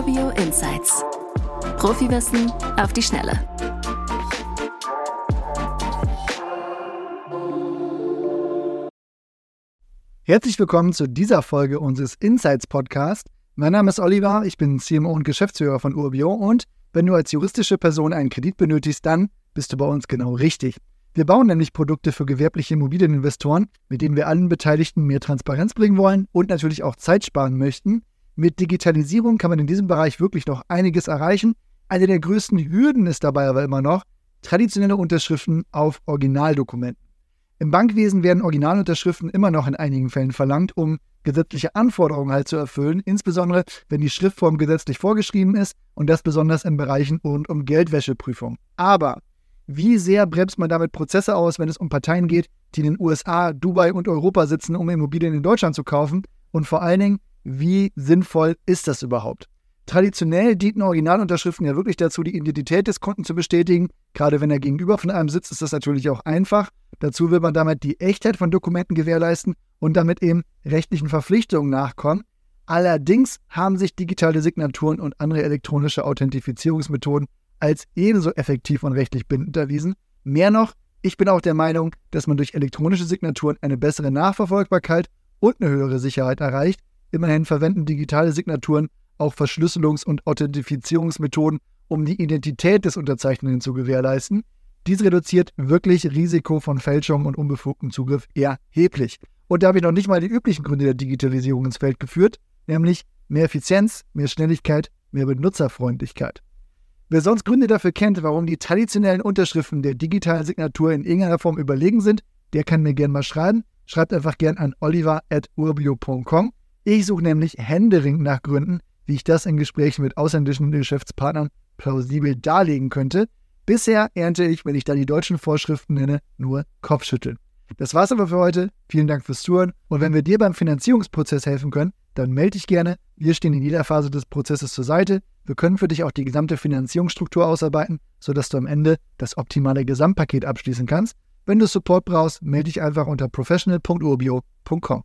Urbio Insights. Profiwissen auf die Schnelle. Herzlich willkommen zu dieser Folge unseres Insights Podcast. Mein Name ist Oliver, ich bin CMO und Geschäftsführer von Urbio und wenn du als juristische Person einen Kredit benötigst, dann bist du bei uns genau richtig. Wir bauen nämlich Produkte für gewerbliche Immobilieninvestoren, mit denen wir allen Beteiligten mehr Transparenz bringen wollen und natürlich auch Zeit sparen möchten. Mit Digitalisierung kann man in diesem Bereich wirklich noch einiges erreichen. Eine der größten Hürden ist dabei aber immer noch traditionelle Unterschriften auf Originaldokumenten. Im Bankwesen werden Originalunterschriften immer noch in einigen Fällen verlangt, um gesetzliche Anforderungen halt zu erfüllen, insbesondere wenn die Schriftform gesetzlich vorgeschrieben ist und das besonders in Bereichen rund um Geldwäscheprüfung. Aber wie sehr bremst man damit Prozesse aus, wenn es um Parteien geht, die in den USA, Dubai und Europa sitzen, um Immobilien in Deutschland zu kaufen? Und vor allen Dingen, wie sinnvoll ist das überhaupt? Traditionell dienten Originalunterschriften ja wirklich dazu, die Identität des Kunden zu bestätigen. Gerade wenn er gegenüber von einem sitzt, ist das natürlich auch einfach. Dazu will man damit die Echtheit von Dokumenten gewährleisten und damit eben rechtlichen Verpflichtungen nachkommen. Allerdings haben sich digitale Signaturen und andere elektronische Authentifizierungsmethoden als ebenso effektiv und rechtlich bindend erwiesen. Mehr noch, ich bin auch der Meinung, dass man durch elektronische Signaturen eine bessere Nachverfolgbarkeit und eine höhere Sicherheit erreicht. Immerhin verwenden digitale Signaturen auch Verschlüsselungs- und Authentifizierungsmethoden, um die Identität des Unterzeichnenden zu gewährleisten. Dies reduziert wirklich Risiko von Fälschung und unbefugtem Zugriff erheblich. Und da habe ich noch nicht mal die üblichen Gründe der Digitalisierung ins Feld geführt, nämlich mehr Effizienz, mehr Schnelligkeit, mehr Benutzerfreundlichkeit. Wer sonst Gründe dafür kennt, warum die traditionellen Unterschriften der digitalen Signatur in irgendeiner Form überlegen sind, der kann mir gerne mal schreiben. Schreibt einfach gerne an oliver.urbio.com. Ich suche nämlich händeringend nach Gründen, wie ich das in Gesprächen mit ausländischen Geschäftspartnern plausibel darlegen könnte. Bisher ernte ich, wenn ich da die deutschen Vorschriften nenne, nur Kopfschütteln. Das war's aber für heute. Vielen Dank fürs Zuhören. Und wenn wir dir beim Finanzierungsprozess helfen können, dann melde dich gerne. Wir stehen in jeder Phase des Prozesses zur Seite. Wir können für dich auch die gesamte Finanzierungsstruktur ausarbeiten, sodass du am Ende das optimale Gesamtpaket abschließen kannst. Wenn du Support brauchst, melde dich einfach unter professional.urbio.com.